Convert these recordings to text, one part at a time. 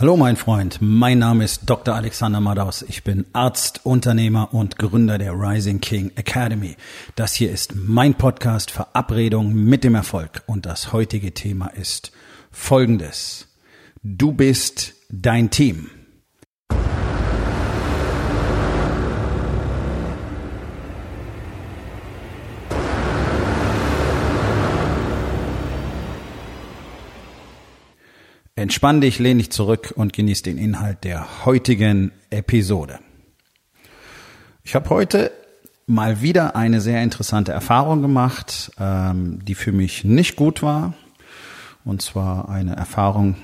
Hallo mein Freund, mein Name ist Dr. Alexander Madaus. Ich bin Arzt, Unternehmer und Gründer der Rising King Academy. Das hier ist mein Podcast Verabredung mit dem Erfolg und das heutige Thema ist folgendes. Du bist dein Team. Entspann dich, lehn dich zurück und genieß den Inhalt der heutigen Episode. Ich habe heute mal wieder eine sehr interessante Erfahrung gemacht, ähm, die für mich nicht gut war. Und zwar eine Erfahrung,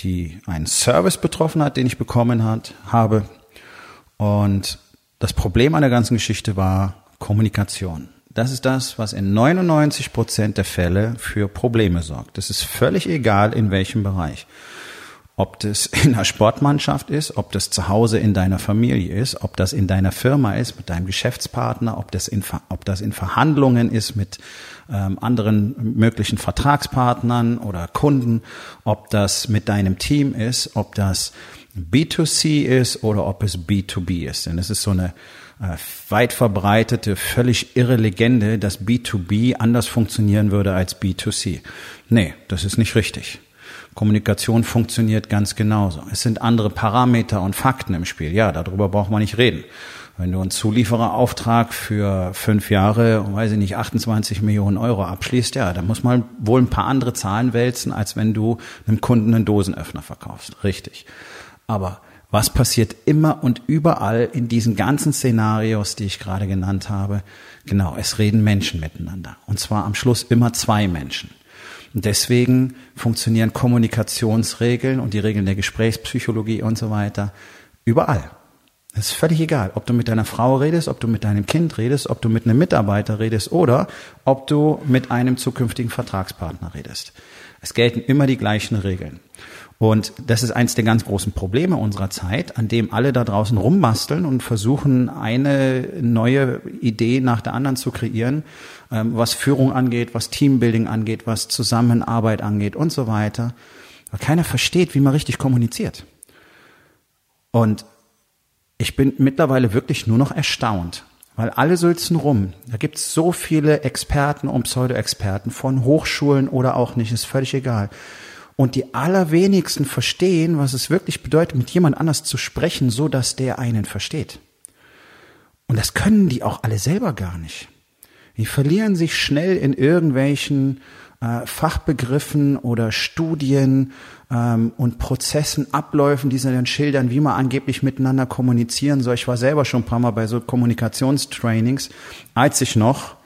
die einen Service betroffen hat, den ich bekommen hat, habe. Und das Problem an der ganzen Geschichte war Kommunikation. Das ist das, was in 99 Prozent der Fälle für Probleme sorgt. Es ist völlig egal, in welchem Bereich. Ob das in einer Sportmannschaft ist, ob das zu Hause in deiner Familie ist, ob das in deiner Firma ist, mit deinem Geschäftspartner, ob das in, ob das in Verhandlungen ist mit ähm, anderen möglichen Vertragspartnern oder Kunden, ob das mit deinem Team ist, ob das B2C ist oder ob es B2B ist. Denn es ist so eine äh, weit verbreitete, völlig irre Legende, dass B2B anders funktionieren würde als B2C. Nee, das ist nicht richtig. Kommunikation funktioniert ganz genauso. Es sind andere Parameter und Fakten im Spiel. Ja, darüber braucht man nicht reden. Wenn du einen Zuliefererauftrag für fünf Jahre, weiß ich nicht, 28 Millionen Euro abschließt, ja, dann muss man wohl ein paar andere Zahlen wälzen, als wenn du einem Kunden einen Dosenöffner verkaufst. Richtig. Aber was passiert immer und überall in diesen ganzen Szenarios, die ich gerade genannt habe? Genau, es reden Menschen miteinander. Und zwar am Schluss immer zwei Menschen. Und deswegen funktionieren Kommunikationsregeln und die Regeln der Gesprächspsychologie und so weiter überall. Es ist völlig egal, ob du mit deiner Frau redest, ob du mit deinem Kind redest, ob du mit einem Mitarbeiter redest oder ob du mit einem zukünftigen Vertragspartner redest. Es gelten immer die gleichen Regeln. Und das ist eins der ganz großen Probleme unserer Zeit, an dem alle da draußen rumbasteln und versuchen, eine neue Idee nach der anderen zu kreieren, ähm, was Führung angeht, was Teambuilding angeht, was Zusammenarbeit angeht und so weiter. Weil keiner versteht, wie man richtig kommuniziert. Und ich bin mittlerweile wirklich nur noch erstaunt, weil alle sülzen rum. Da gibt es so viele Experten und Pseudo-Experten von Hochschulen oder auch nicht, ist völlig egal und die allerwenigsten verstehen, was es wirklich bedeutet, mit jemand anders zu sprechen, so dass der einen versteht. Und das können die auch alle selber gar nicht. Die verlieren sich schnell in irgendwelchen äh, Fachbegriffen oder Studien ähm, und Prozessen, Abläufen, die sie dann schildern, wie man angeblich miteinander kommunizieren soll. Ich war selber schon ein paar Mal bei so Kommunikationstrainings, als ich noch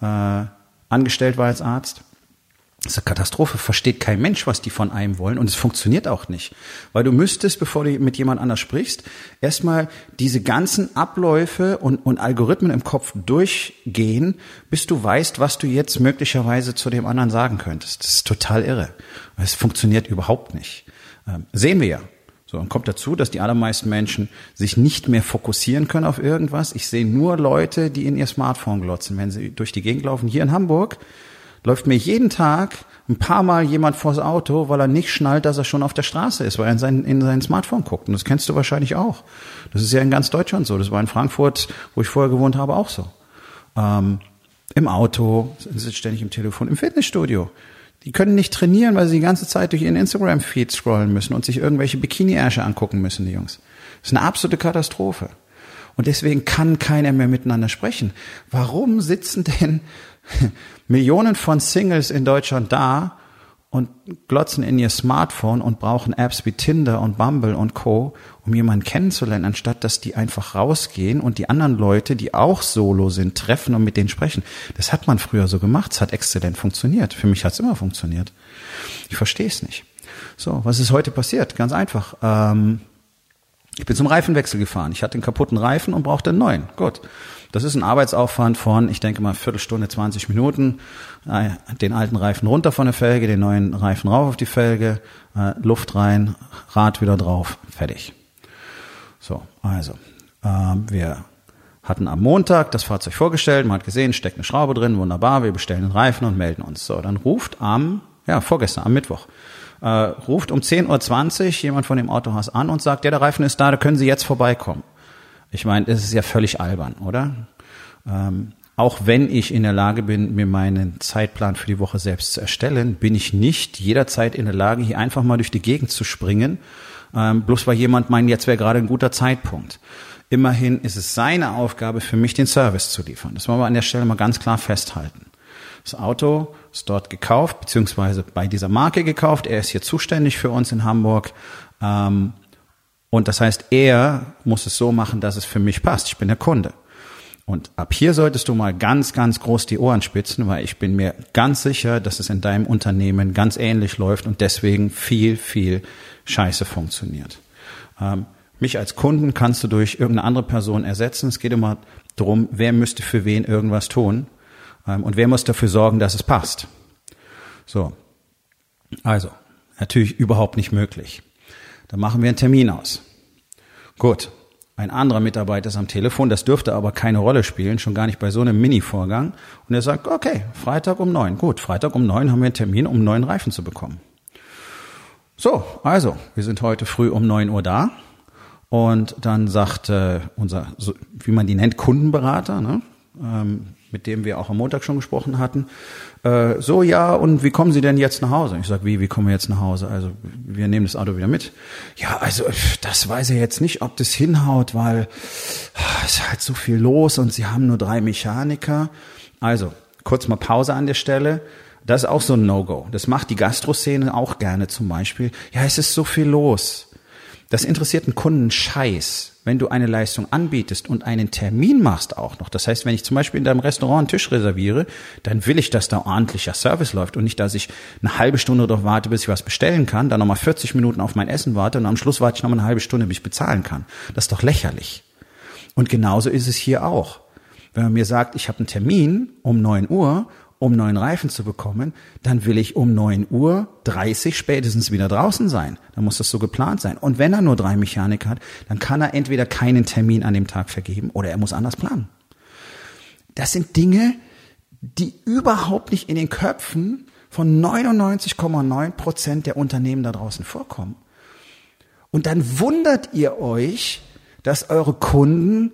äh, angestellt war als Arzt. Das ist eine Katastrophe, versteht kein Mensch, was die von einem wollen und es funktioniert auch nicht. Weil du müsstest, bevor du mit jemand anders sprichst, erstmal diese ganzen Abläufe und, und Algorithmen im Kopf durchgehen, bis du weißt, was du jetzt möglicherweise zu dem anderen sagen könntest. Das ist total irre. Es funktioniert überhaupt nicht. Ähm, sehen wir ja. So, und kommt dazu, dass die allermeisten Menschen sich nicht mehr fokussieren können auf irgendwas. Ich sehe nur Leute, die in ihr Smartphone glotzen, wenn sie durch die Gegend laufen. Hier in Hamburg läuft mir jeden Tag ein paar Mal jemand vors Auto, weil er nicht schnallt, dass er schon auf der Straße ist, weil er in sein, in sein Smartphone guckt. Und das kennst du wahrscheinlich auch. Das ist ja in ganz Deutschland so. Das war in Frankfurt, wo ich vorher gewohnt habe, auch so. Ähm, Im Auto, sind ständig im Telefon, im Fitnessstudio. Die können nicht trainieren, weil sie die ganze Zeit durch ihren Instagram-Feed scrollen müssen und sich irgendwelche Bikini-Ärsche angucken müssen, die Jungs. Das ist eine absolute Katastrophe. Und deswegen kann keiner mehr miteinander sprechen. Warum sitzen denn Millionen von Singles in Deutschland da und glotzen in ihr Smartphone und brauchen Apps wie Tinder und Bumble und Co., um jemanden kennenzulernen, anstatt dass die einfach rausgehen und die anderen Leute, die auch solo sind, treffen und mit denen sprechen. Das hat man früher so gemacht, es hat exzellent funktioniert. Für mich hat es immer funktioniert. Ich verstehe es nicht. So, was ist heute passiert? Ganz einfach. Ähm, ich bin zum Reifenwechsel gefahren. Ich hatte einen kaputten Reifen und brauchte einen neuen. Gut. Das ist ein Arbeitsaufwand von, ich denke mal, Viertelstunde, 20 Minuten. Äh, den alten Reifen runter von der Felge, den neuen Reifen rauf auf die Felge, äh, Luft rein, Rad wieder drauf, fertig. So, also, äh, wir hatten am Montag das Fahrzeug vorgestellt, man hat gesehen, steckt eine Schraube drin, wunderbar, wir bestellen den Reifen und melden uns. So, dann ruft am, ja, vorgestern, am Mittwoch, äh, ruft um 10.20 Uhr jemand von dem Autohaus an und sagt, ja, der Reifen ist da, da können Sie jetzt vorbeikommen. Ich meine, das ist ja völlig albern, oder? Ähm, auch wenn ich in der Lage bin, mir meinen Zeitplan für die Woche selbst zu erstellen, bin ich nicht jederzeit in der Lage, hier einfach mal durch die Gegend zu springen, ähm, bloß weil jemand meint, jetzt wäre gerade ein guter Zeitpunkt. Immerhin ist es seine Aufgabe für mich, den Service zu liefern. Das wollen wir an der Stelle mal ganz klar festhalten. Das Auto ist dort gekauft, beziehungsweise bei dieser Marke gekauft. Er ist hier zuständig für uns in Hamburg. Ähm, und das heißt, er muss es so machen, dass es für mich passt. Ich bin der Kunde. Und ab hier solltest du mal ganz, ganz groß die Ohren spitzen, weil ich bin mir ganz sicher, dass es in deinem Unternehmen ganz ähnlich läuft und deswegen viel, viel Scheiße funktioniert. Ähm, mich als Kunden kannst du durch irgendeine andere Person ersetzen. Es geht immer darum, wer müsste für wen irgendwas tun ähm, und wer muss dafür sorgen, dass es passt. So. Also, natürlich überhaupt nicht möglich. Dann machen wir einen Termin aus. Gut, ein anderer Mitarbeiter ist am Telefon, das dürfte aber keine Rolle spielen, schon gar nicht bei so einem Mini-Vorgang. Und er sagt, okay, Freitag um neun. Gut, Freitag um neun haben wir einen Termin, um neuen Reifen zu bekommen. So, also, wir sind heute früh um neun Uhr da. Und dann sagt äh, unser, wie man die nennt, Kundenberater, ne? Ähm, mit dem wir auch am Montag schon gesprochen hatten, äh, so ja, und wie kommen Sie denn jetzt nach Hause? Ich sage, wie, wie kommen wir jetzt nach Hause? Also wir nehmen das Auto wieder mit. Ja, also das weiß er jetzt nicht, ob das hinhaut, weil ah, es ist halt so viel los und Sie haben nur drei Mechaniker. Also, kurz mal Pause an der Stelle. Das ist auch so ein No-Go. Das macht die Gastroszene auch gerne zum Beispiel. Ja, es ist so viel los. Das interessiert einen Kunden Scheiß, wenn du eine Leistung anbietest und einen Termin machst auch noch. Das heißt, wenn ich zum Beispiel in deinem Restaurant einen Tisch reserviere, dann will ich, dass da ordentlicher Service läuft und nicht, dass ich eine halbe Stunde darauf warte, bis ich was bestellen kann, dann nochmal 40 Minuten auf mein Essen warte und am Schluss warte ich nochmal eine halbe Stunde, bis ich bezahlen kann. Das ist doch lächerlich. Und genauso ist es hier auch. Wenn man mir sagt, ich habe einen Termin um 9 Uhr um neuen Reifen zu bekommen, dann will ich um 9 Uhr 30 spätestens wieder draußen sein. Dann muss das so geplant sein. Und wenn er nur drei Mechaniker hat, dann kann er entweder keinen Termin an dem Tag vergeben oder er muss anders planen. Das sind Dinge, die überhaupt nicht in den Köpfen von 99,9 Prozent der Unternehmen da draußen vorkommen. Und dann wundert ihr euch, dass eure Kunden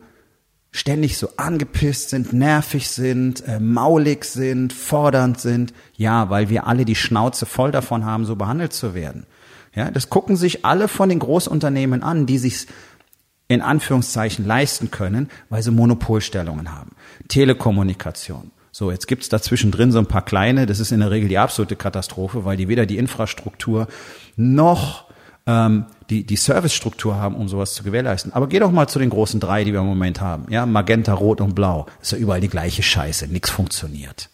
ständig so angepisst sind, nervig sind, äh, maulig sind, fordernd sind. Ja, weil wir alle die Schnauze voll davon haben, so behandelt zu werden. Ja, das gucken sich alle von den Großunternehmen an, die sich in Anführungszeichen leisten können, weil sie Monopolstellungen haben. Telekommunikation. So, jetzt gibt's dazwischen drin so ein paar kleine, das ist in der Regel die absolute Katastrophe, weil die weder die Infrastruktur noch ähm, die, die Servicestruktur haben, um sowas zu gewährleisten. Aber geh doch mal zu den großen drei, die wir im Moment haben. Ja, Magenta, Rot und Blau. Ist ja überall die gleiche Scheiße. Nix funktioniert.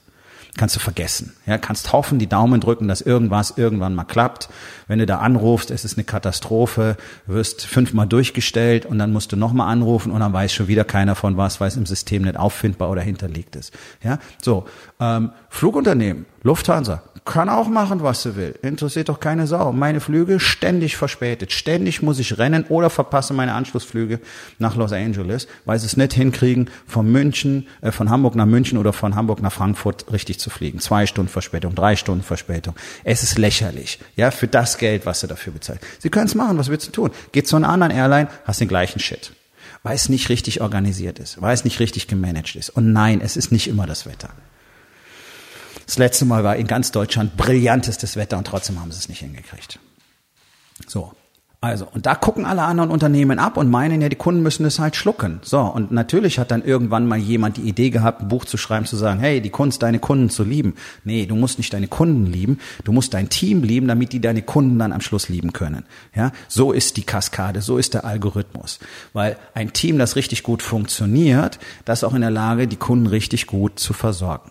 Kannst du vergessen. Ja, kannst hoffen, die Daumen drücken, dass irgendwas irgendwann mal klappt. Wenn du da anrufst, es ist eine Katastrophe, wirst fünfmal durchgestellt und dann musst du nochmal anrufen und dann weiß schon wieder keiner von was, weil es im System nicht auffindbar oder hinterlegt ist. Ja, so ähm, Flugunternehmen, Lufthansa, kann auch machen, was sie will. Interessiert doch keine Sau. Meine Flüge ständig verspätet. Ständig muss ich rennen oder verpasse meine Anschlussflüge nach Los Angeles, weil sie es nicht hinkriegen, von München, äh, von Hamburg nach München oder von Hamburg nach Frankfurt richtig zu fliegen. Zwei Stunden Verspätung, drei Stunden Verspätung. Es ist lächerlich. Ja, für das Geld, was sie dafür bezahlt. Sie können es machen. Was willst du tun? Geht zu einer anderen Airline, hast den gleichen Shit weil es nicht richtig organisiert ist, weil es nicht richtig gemanagt ist. Und nein, es ist nicht immer das Wetter. Das letzte Mal war in ganz Deutschland brillantestes Wetter und trotzdem haben sie es nicht hingekriegt. So. Also, und da gucken alle anderen Unternehmen ab und meinen ja, die Kunden müssen es halt schlucken. So, und natürlich hat dann irgendwann mal jemand die Idee gehabt, ein Buch zu schreiben, zu sagen, hey, die Kunst, deine Kunden zu lieben. Nee, du musst nicht deine Kunden lieben, du musst dein Team lieben, damit die deine Kunden dann am Schluss lieben können. Ja, so ist die Kaskade, so ist der Algorithmus. Weil ein Team, das richtig gut funktioniert, das ist auch in der Lage, die Kunden richtig gut zu versorgen.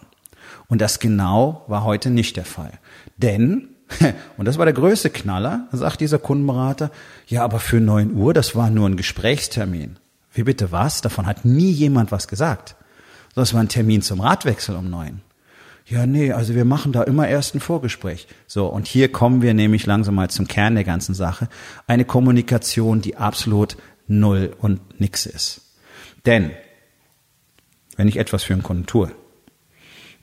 Und das genau war heute nicht der Fall. Denn, und das war der größte Knaller, sagt dieser Kundenberater, ja, aber für neun Uhr, das war nur ein Gesprächstermin. Wie bitte was? Davon hat nie jemand was gesagt. Das war ein Termin zum Radwechsel um neun. Ja, nee, also wir machen da immer erst ein Vorgespräch. So, und hier kommen wir nämlich langsam mal zum Kern der ganzen Sache. Eine Kommunikation, die absolut null und nix ist. Denn, wenn ich etwas für einen Kunden tue,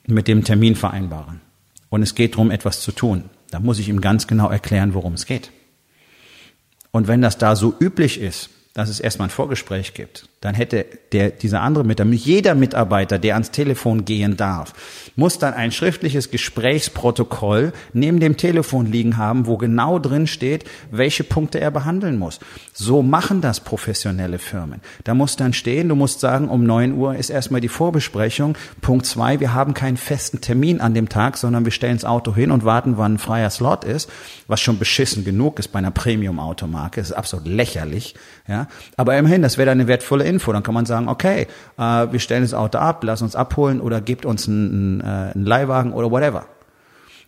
mit dem Termin vereinbaren. Und es geht darum, etwas zu tun. Dann muss ich ihm ganz genau erklären, worum es geht. Und wenn das da so üblich ist, dass es erstmal ein Vorgespräch gibt, dann hätte der, dieser andere Mitarbeiter, jeder Mitarbeiter, der ans Telefon gehen darf, muss dann ein schriftliches Gesprächsprotokoll neben dem Telefon liegen haben, wo genau drin steht, welche Punkte er behandeln muss. So machen das professionelle Firmen. Da muss dann stehen, du musst sagen, um neun Uhr ist erstmal die Vorbesprechung. Punkt zwei, wir haben keinen festen Termin an dem Tag, sondern wir stellen das Auto hin und warten, wann ein freier Slot ist, was schon beschissen genug ist bei einer Premium-Automarke. Ist absolut lächerlich. Ja, aber immerhin, das wäre eine wertvolle Info. Dann kann man sagen, okay, äh, wir stellen das Auto ab, lass uns abholen oder gebt uns einen, äh, einen Leihwagen oder whatever.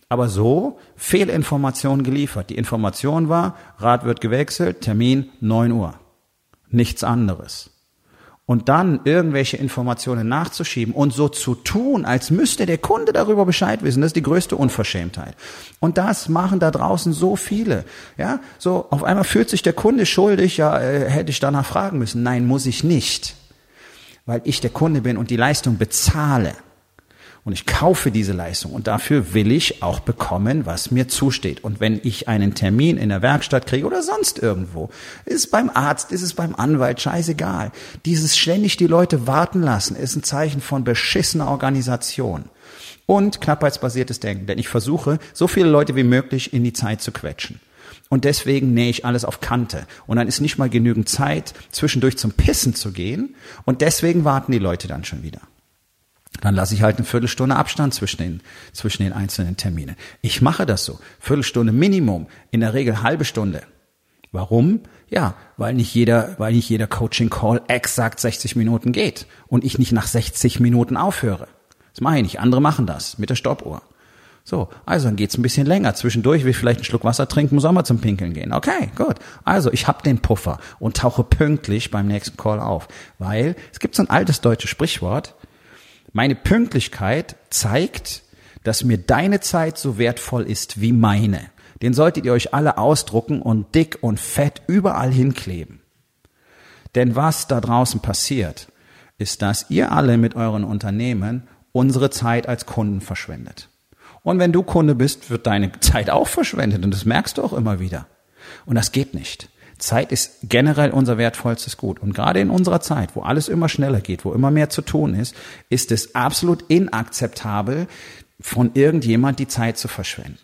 Aber so Fehlinformation geliefert. Die Information war, Rad wird gewechselt, Termin 9 Uhr. Nichts anderes und dann irgendwelche Informationen nachzuschieben und so zu tun, als müsste der Kunde darüber Bescheid wissen, das ist die größte Unverschämtheit. Und das machen da draußen so viele. Ja, so auf einmal fühlt sich der Kunde schuldig, ja, äh, hätte ich danach fragen müssen. Nein, muss ich nicht, weil ich der Kunde bin und die Leistung bezahle. Und ich kaufe diese Leistung und dafür will ich auch bekommen, was mir zusteht. Und wenn ich einen Termin in der Werkstatt kriege oder sonst irgendwo, ist es beim Arzt, ist es beim Anwalt, scheißegal. Dieses ständig die Leute warten lassen, ist ein Zeichen von beschissener Organisation. Und knappheitsbasiertes Denken, denn ich versuche, so viele Leute wie möglich in die Zeit zu quetschen. Und deswegen nähe ich alles auf Kante. Und dann ist nicht mal genügend Zeit, zwischendurch zum Pissen zu gehen. Und deswegen warten die Leute dann schon wieder. Dann lasse ich halt eine Viertelstunde Abstand zwischen den, zwischen den einzelnen Terminen. Ich mache das so. Viertelstunde Minimum, in der Regel halbe Stunde. Warum? Ja, weil nicht jeder, weil nicht jeder Coaching Call exakt 60 Minuten geht und ich nicht nach 60 Minuten aufhöre. Das mache ich nicht. Andere machen das mit der Stoppuhr. So, also dann geht's ein bisschen länger. Zwischendurch will ich vielleicht einen Schluck Wasser trinken, muss auch mal zum Pinkeln gehen. Okay, gut. Also ich habe den Puffer und tauche pünktlich beim nächsten Call auf. Weil es gibt so ein altes deutsches Sprichwort, meine Pünktlichkeit zeigt, dass mir deine Zeit so wertvoll ist wie meine. Den solltet ihr euch alle ausdrucken und dick und fett überall hinkleben. Denn was da draußen passiert, ist, dass ihr alle mit euren Unternehmen unsere Zeit als Kunden verschwendet. Und wenn du Kunde bist, wird deine Zeit auch verschwendet und das merkst du auch immer wieder. Und das geht nicht. Zeit ist generell unser wertvollstes Gut. Und gerade in unserer Zeit, wo alles immer schneller geht, wo immer mehr zu tun ist, ist es absolut inakzeptabel, von irgendjemand die Zeit zu verschwenden.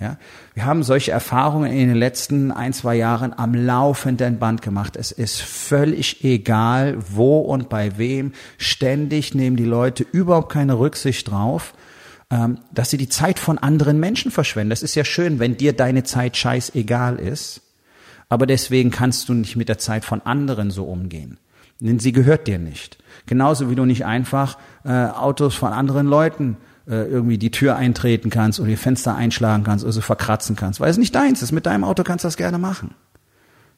Ja, wir haben solche Erfahrungen in den letzten ein, zwei Jahren am laufenden Band gemacht. Es ist völlig egal, wo und bei wem. Ständig nehmen die Leute überhaupt keine Rücksicht drauf, ähm, dass sie die Zeit von anderen Menschen verschwenden. Das ist ja schön, wenn dir deine Zeit scheißegal ist aber deswegen kannst du nicht mit der Zeit von anderen so umgehen. Denn sie gehört dir nicht. Genauso wie du nicht einfach äh, Autos von anderen Leuten äh, irgendwie die Tür eintreten kannst oder die Fenster einschlagen kannst oder so verkratzen kannst, weil es nicht deins ist. Mit deinem Auto kannst du das gerne machen.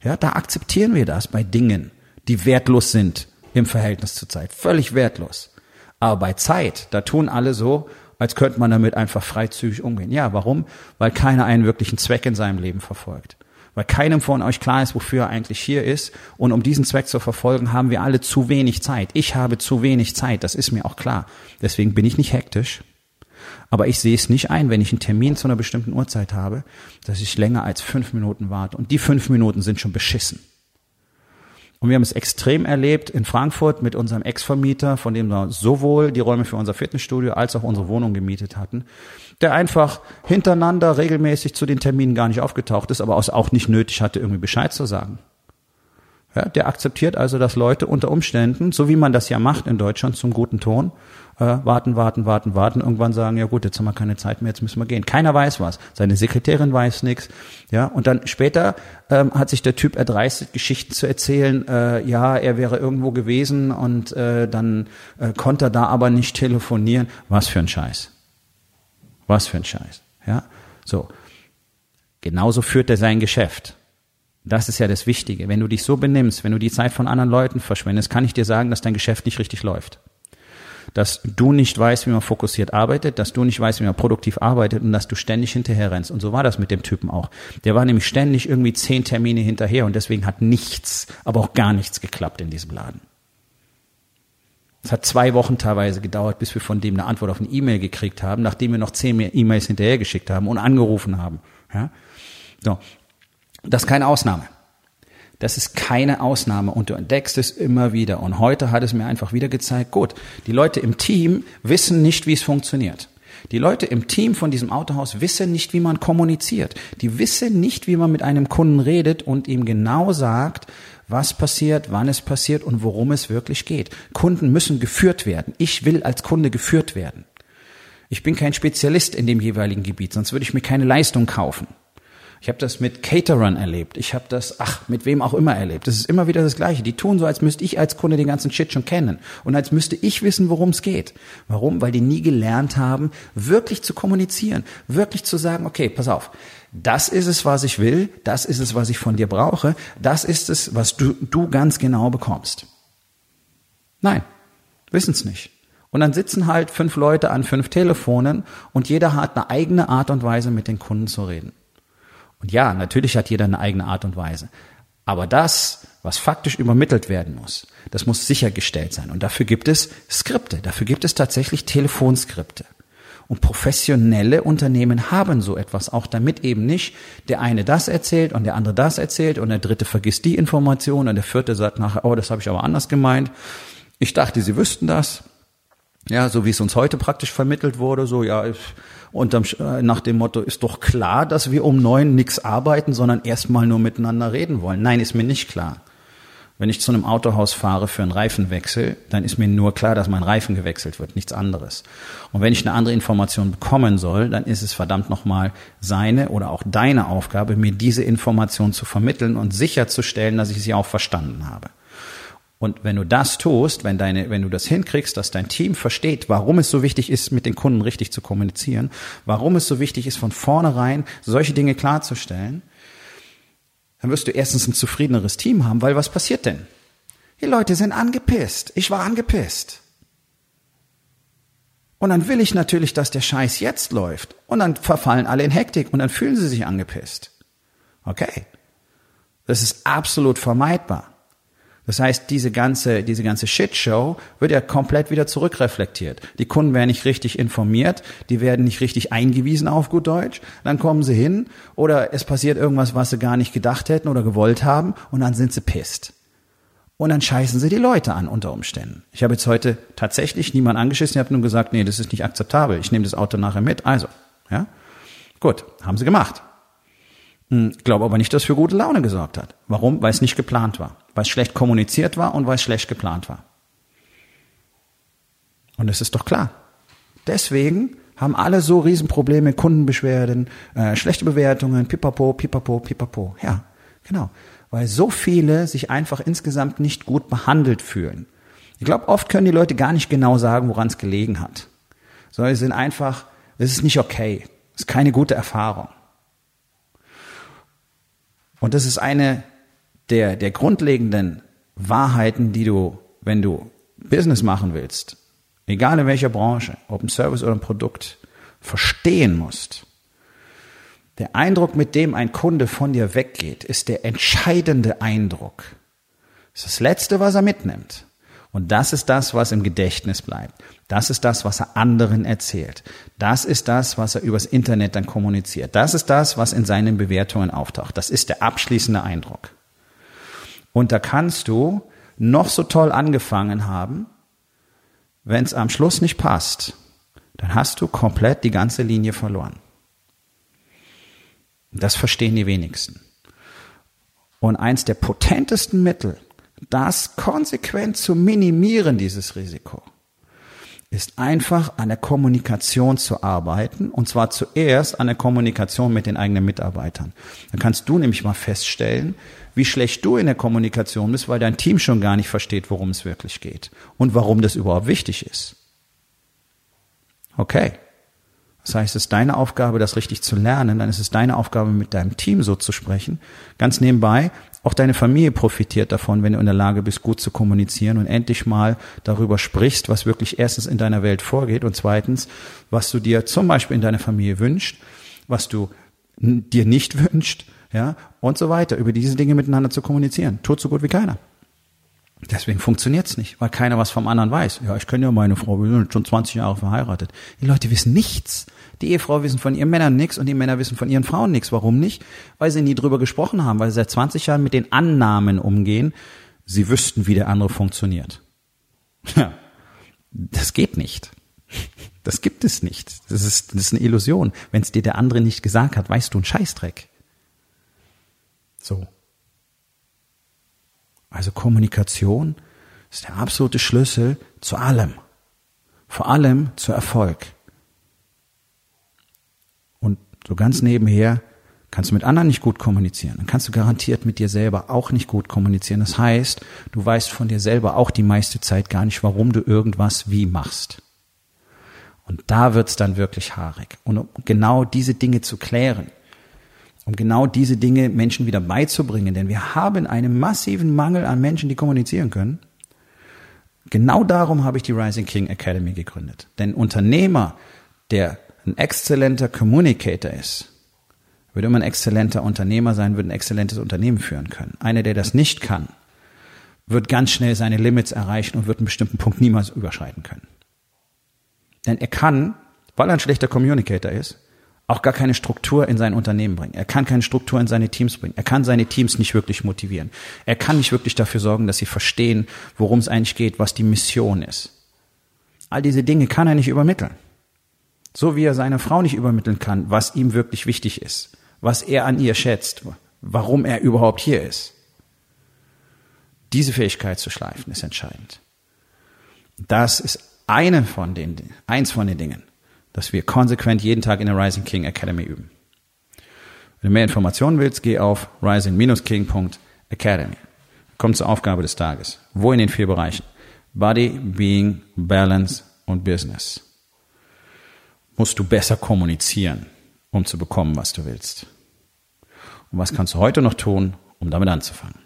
Ja, da akzeptieren wir das bei Dingen, die wertlos sind im Verhältnis zur Zeit. Völlig wertlos. Aber bei Zeit, da tun alle so, als könnte man damit einfach freizügig umgehen. Ja, warum? Weil keiner einen wirklichen Zweck in seinem Leben verfolgt weil keinem von euch klar ist, wofür er eigentlich hier ist. Und um diesen Zweck zu verfolgen, haben wir alle zu wenig Zeit. Ich habe zu wenig Zeit, das ist mir auch klar. Deswegen bin ich nicht hektisch. Aber ich sehe es nicht ein, wenn ich einen Termin zu einer bestimmten Uhrzeit habe, dass ich länger als fünf Minuten warte. Und die fünf Minuten sind schon beschissen. Und wir haben es extrem erlebt in Frankfurt mit unserem Ex-Vermieter, von dem wir sowohl die Räume für unser Fitnessstudio als auch unsere Wohnung gemietet hatten, der einfach hintereinander regelmäßig zu den Terminen gar nicht aufgetaucht ist, aber auch nicht nötig hatte, irgendwie Bescheid zu sagen. Ja, der akzeptiert also, dass Leute unter Umständen, so wie man das ja macht in Deutschland zum guten Ton, äh, warten, warten, warten, warten, irgendwann sagen, ja gut, jetzt haben wir keine Zeit mehr, jetzt müssen wir gehen. Keiner weiß was. Seine Sekretärin weiß nichts. Ja, und dann später ähm, hat sich der Typ erdreistet, Geschichten zu erzählen. Äh, ja, er wäre irgendwo gewesen und äh, dann äh, konnte er da aber nicht telefonieren. Was für ein Scheiß. Was für ein Scheiß. Ja, so. Genauso führt er sein Geschäft. Das ist ja das Wichtige. Wenn du dich so benimmst, wenn du die Zeit von anderen Leuten verschwendest, kann ich dir sagen, dass dein Geschäft nicht richtig läuft. Dass du nicht weißt, wie man fokussiert arbeitet, dass du nicht weißt, wie man produktiv arbeitet und dass du ständig hinterher rennst. Und so war das mit dem Typen auch. Der war nämlich ständig irgendwie zehn Termine hinterher und deswegen hat nichts, aber auch gar nichts geklappt in diesem Laden. Es hat zwei Wochen teilweise gedauert, bis wir von dem eine Antwort auf eine E-Mail gekriegt haben, nachdem wir noch zehn mehr E-Mails hinterhergeschickt haben und angerufen haben. Ja? So. Das ist keine Ausnahme. Das ist keine Ausnahme und du entdeckst es immer wieder. Und heute hat es mir einfach wieder gezeigt, gut, die Leute im Team wissen nicht, wie es funktioniert. Die Leute im Team von diesem Autohaus wissen nicht, wie man kommuniziert. Die wissen nicht, wie man mit einem Kunden redet und ihm genau sagt, was passiert, wann es passiert und worum es wirklich geht. Kunden müssen geführt werden. Ich will als Kunde geführt werden. Ich bin kein Spezialist in dem jeweiligen Gebiet, sonst würde ich mir keine Leistung kaufen. Ich habe das mit Caterern erlebt. Ich habe das, ach, mit wem auch immer erlebt. Das ist immer wieder das Gleiche. Die tun so, als müsste ich als Kunde den ganzen Shit schon kennen und als müsste ich wissen, worum es geht. Warum? Weil die nie gelernt haben, wirklich zu kommunizieren, wirklich zu sagen, okay, pass auf, das ist es, was ich will, das ist es, was ich von dir brauche, das ist es, was du, du ganz genau bekommst. Nein, wissen es nicht. Und dann sitzen halt fünf Leute an fünf Telefonen und jeder hat eine eigene Art und Weise, mit den Kunden zu reden. Und ja, natürlich hat jeder eine eigene Art und Weise. Aber das, was faktisch übermittelt werden muss, das muss sichergestellt sein. Und dafür gibt es Skripte, dafür gibt es tatsächlich Telefonskripte. Und professionelle Unternehmen haben so etwas, auch damit eben nicht der eine das erzählt und der andere das erzählt und der dritte vergisst die Information und der vierte sagt nachher, oh, das habe ich aber anders gemeint. Ich dachte, sie wüssten das. Ja, so wie es uns heute praktisch vermittelt wurde, so ja, ich, unterm, äh, nach dem Motto, ist doch klar, dass wir um neun nichts arbeiten, sondern erstmal nur miteinander reden wollen. Nein, ist mir nicht klar. Wenn ich zu einem Autohaus fahre für einen Reifenwechsel, dann ist mir nur klar, dass mein Reifen gewechselt wird, nichts anderes. Und wenn ich eine andere Information bekommen soll, dann ist es verdammt nochmal seine oder auch deine Aufgabe, mir diese Information zu vermitteln und sicherzustellen, dass ich sie auch verstanden habe. Und wenn du das tust, wenn deine, wenn du das hinkriegst, dass dein Team versteht, warum es so wichtig ist, mit den Kunden richtig zu kommunizieren, warum es so wichtig ist, von vornherein solche Dinge klarzustellen, dann wirst du erstens ein zufriedeneres Team haben, weil was passiert denn? Die Leute sind angepisst. Ich war angepisst. Und dann will ich natürlich, dass der Scheiß jetzt läuft. Und dann verfallen alle in Hektik und dann fühlen sie sich angepisst. Okay. Das ist absolut vermeidbar. Das heißt, diese ganze, diese ganze Shitshow wird ja komplett wieder zurückreflektiert. Die Kunden werden nicht richtig informiert, die werden nicht richtig eingewiesen auf gut Deutsch, dann kommen sie hin oder es passiert irgendwas, was sie gar nicht gedacht hätten oder gewollt haben und dann sind sie pisst. Und dann scheißen sie die Leute an unter Umständen. Ich habe jetzt heute tatsächlich niemand angeschissen, ich habe nur gesagt, nee, das ist nicht akzeptabel, ich nehme das Auto nachher mit. Also, ja, gut, haben sie gemacht. Hm, glaube aber nicht, dass für gute Laune gesorgt hat. Warum? Weil es nicht geplant war. Weil es schlecht kommuniziert war und weil es schlecht geplant war. Und es ist doch klar. Deswegen haben alle so Riesenprobleme, Kundenbeschwerden, äh, schlechte Bewertungen, pipapo, pipapo, pipapo. Ja, genau. Weil so viele sich einfach insgesamt nicht gut behandelt fühlen. Ich glaube, oft können die Leute gar nicht genau sagen, woran es gelegen hat. Sondern sie sind einfach, es ist nicht okay. Es ist keine gute Erfahrung. Und das ist eine der, der grundlegenden Wahrheiten, die du, wenn du Business machen willst, egal in welcher Branche, ob ein Service oder ein Produkt, verstehen musst. Der Eindruck, mit dem ein Kunde von dir weggeht, ist der entscheidende Eindruck. Das ist das Letzte, was er mitnimmt. Und das ist das, was im Gedächtnis bleibt. Das ist das, was er anderen erzählt. Das ist das, was er übers Internet dann kommuniziert. Das ist das, was in seinen Bewertungen auftaucht. Das ist der abschließende Eindruck. Und da kannst du noch so toll angefangen haben, wenn es am Schluss nicht passt, dann hast du komplett die ganze Linie verloren. Das verstehen die wenigsten. Und eins der potentesten Mittel, das konsequent zu minimieren, dieses Risiko, ist einfach an der Kommunikation zu arbeiten und zwar zuerst an der Kommunikation mit den eigenen Mitarbeitern. Dann kannst du nämlich mal feststellen, wie schlecht du in der Kommunikation bist, weil dein Team schon gar nicht versteht, worum es wirklich geht und warum das überhaupt wichtig ist. Okay. Das heißt, es ist deine Aufgabe, das richtig zu lernen, dann ist es deine Aufgabe, mit deinem Team so zu sprechen. Ganz nebenbei, auch deine Familie profitiert davon, wenn du in der Lage bist, gut zu kommunizieren und endlich mal darüber sprichst, was wirklich erstens in deiner Welt vorgeht und zweitens, was du dir zum Beispiel in deiner Familie wünscht, was du dir nicht wünscht, ja, und so weiter, über diese Dinge miteinander zu kommunizieren. Tut so gut wie keiner. Deswegen funktioniert's nicht, weil keiner was vom anderen weiß. Ja, ich kenne ja meine Frau, wir sind schon 20 Jahre verheiratet. Die Leute wissen nichts. Die Ehefrau wissen von ihren Männern nichts und die Männer wissen von ihren Frauen nichts. Warum nicht? Weil sie nie drüber gesprochen haben, weil sie seit 20 Jahren mit den Annahmen umgehen, sie wüssten, wie der andere funktioniert. Ja, das geht nicht. Das gibt es nicht. Das ist, das ist eine Illusion. Wenn es dir der andere nicht gesagt hat, weißt du einen Scheißdreck. So. Also Kommunikation ist der absolute Schlüssel zu allem. Vor allem zu Erfolg. Und so ganz nebenher kannst du mit anderen nicht gut kommunizieren. Dann kannst du garantiert mit dir selber auch nicht gut kommunizieren. Das heißt, du weißt von dir selber auch die meiste Zeit gar nicht, warum du irgendwas wie machst. Und da wird's dann wirklich haarig. Und um genau diese Dinge zu klären, um genau diese Dinge Menschen wieder beizubringen, denn wir haben einen massiven Mangel an Menschen, die kommunizieren können. Genau darum habe ich die Rising King Academy gegründet. Denn Unternehmer, der ein exzellenter Communicator ist, würde immer ein exzellenter Unternehmer sein, würde ein exzellentes Unternehmen führen können. Einer, der das nicht kann, wird ganz schnell seine Limits erreichen und wird einen bestimmten Punkt niemals überschreiten können. Denn er kann, weil er ein schlechter Communicator ist, auch gar keine Struktur in sein Unternehmen bringen. Er kann keine Struktur in seine Teams bringen. Er kann seine Teams nicht wirklich motivieren. Er kann nicht wirklich dafür sorgen, dass sie verstehen, worum es eigentlich geht, was die Mission ist. All diese Dinge kann er nicht übermitteln. So wie er seiner Frau nicht übermitteln kann, was ihm wirklich wichtig ist, was er an ihr schätzt, warum er überhaupt hier ist. Diese Fähigkeit zu schleifen ist entscheidend. Das ist eine von den, eins von den Dingen, dass wir konsequent jeden Tag in der Rising King Academy üben. Wenn du mehr Informationen willst, geh auf rising-king.academy. Komm zur Aufgabe des Tages. Wo in den vier Bereichen? Body, Being, Balance und Business. Musst du besser kommunizieren, um zu bekommen, was du willst. Und was kannst du heute noch tun, um damit anzufangen?